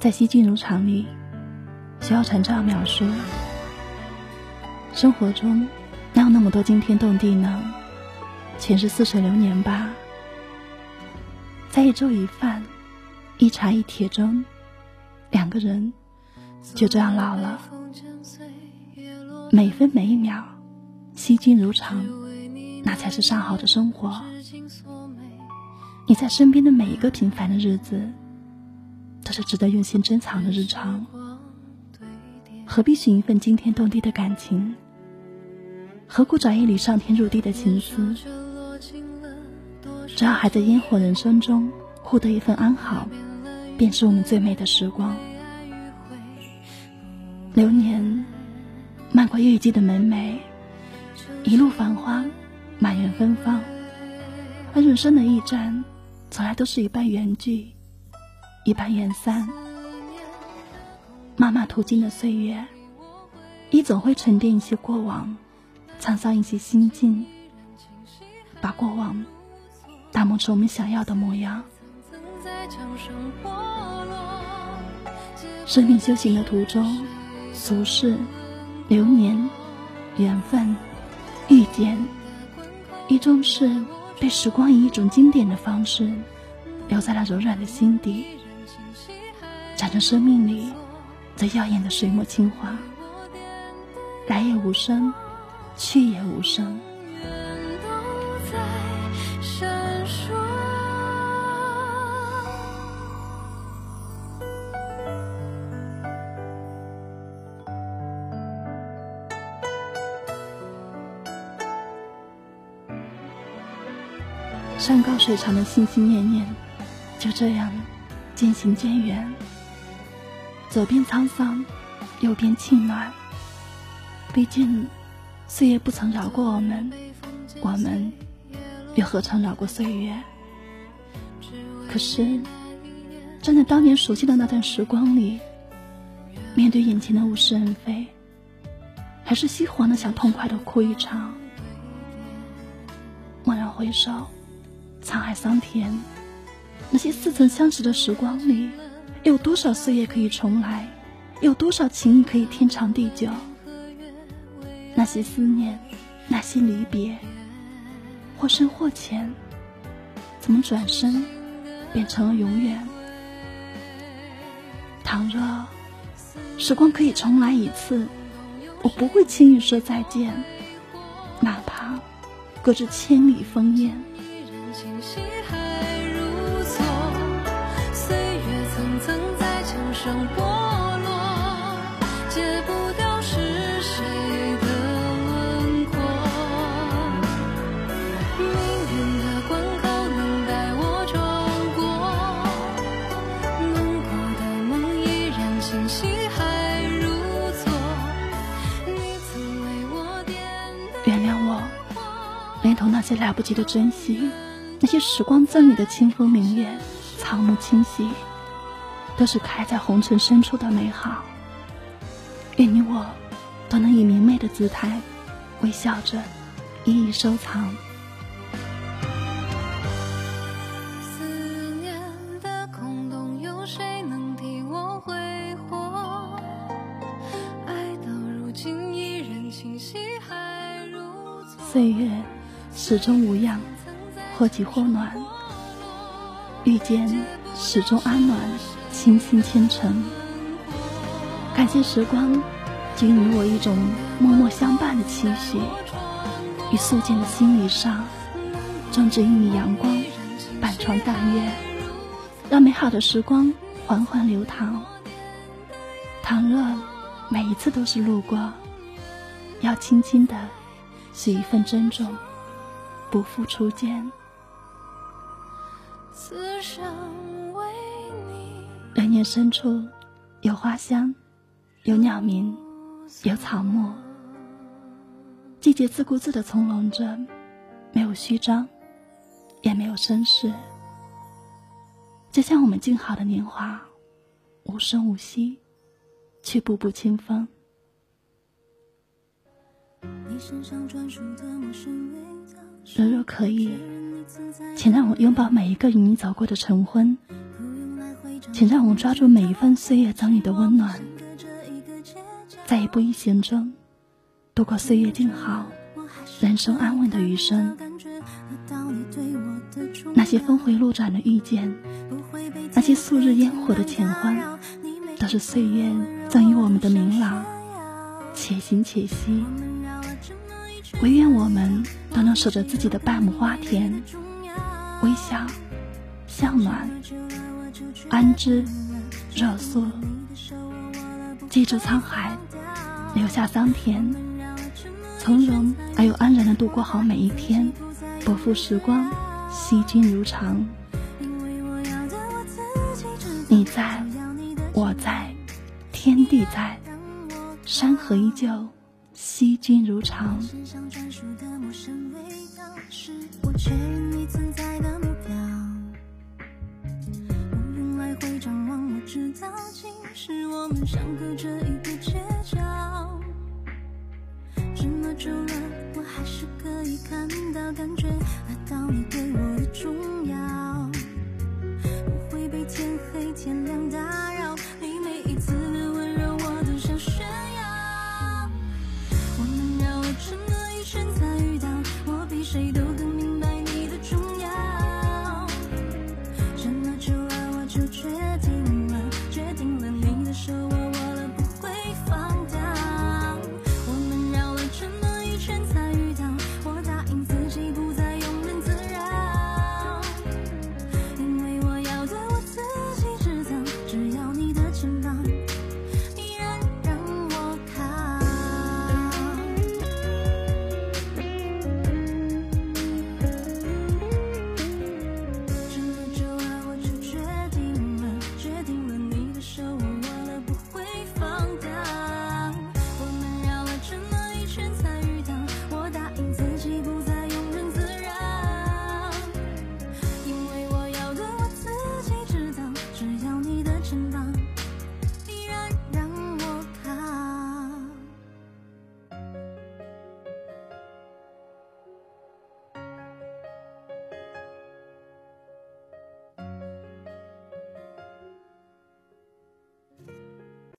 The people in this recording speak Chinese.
在西晋如常里，萧晨这样描述：生活中哪有那么多惊天动地呢？全是似水流年吧。在一粥一饭、一茶一帖中，两个人就这样老了。每分每一秒，惜君如常，那才是上好的生活。你在身边的每一个平凡的日子，都是值得用心珍藏的日常。何必寻一份惊天动地的感情？何苦找一缕上天入地的情思？只要还在烟火人生中获得一份安好，便是我们最美的时光。流年漫过月季的门楣，一路繁花，满园芬芳。而人生的驿站，从来都是一半缘聚，一半缘散。漫漫途经的岁月，你总会沉淀一些过往，沧桑一些心境，把过往。打磨成我们想要的模样。生命修行的途中，俗世、流年、缘分、遇见，一终是被时光以一种经典的方式留在了柔软的心底，成生命里最耀眼的水墨青花。来也无声，去也无声。山高水长的心心念念，就这样渐行渐远。左边沧桑，右边清暖。毕竟，岁月不曾饶过我们，我们又何尝饶过岁月？可是，站在当年熟悉的那段时光里，面对眼前的物是人非，还是心慌的想痛快的哭一场。蓦然回首。沧海桑田，那些似曾相识的时光里，有多少岁月可以重来？有多少情谊可以天长地久？那些思念，那些离别，或深或浅，怎么转身变成了永远？倘若时光可以重来一次，我不会轻易说再见，哪怕隔着千里烽烟。同那些来不及的珍惜，那些时光赠予的清风明月、草木清晰，都是开在红尘深处的美好。愿你我都能以明媚的姿态，微笑着一一收藏。岁月。始终无恙，或急或暖。遇见始终安暖，倾心虔诚。感谢时光，给予我一种默默相伴的期许。与素简的心灵上，种植一米阳光，半窗淡月，让美好的时光缓缓流淌。倘若每一次都是路过，要轻轻的，是一份珍重。不负初见，人烟深处有花香，有鸟鸣，有草木。季节自顾自的从容着，没有虚张，也没有声势，就像我们静好的年华，无声无息，却步步清风。你身上专属的陌生味如若可以，请让我拥抱每一个与你走过的晨昏，请让我抓住每一份岁月赠予的温暖，在一步一行中度过岁月静好、人生安稳的余生。那些峰回路转的遇见，那些素日烟火的前欢，都是岁月赠予我们的明朗。且行且惜，唯愿我们都能守着自己的半亩花田，微笑、向暖、安之、若素。记住沧海，留下桑田，从容而又安然的度过好每一天，不负时光，惜君如常。你在，我在，天地在。山河依旧，惜君如常。相隔着一个街角。这么久了，我还是可以看到、感觉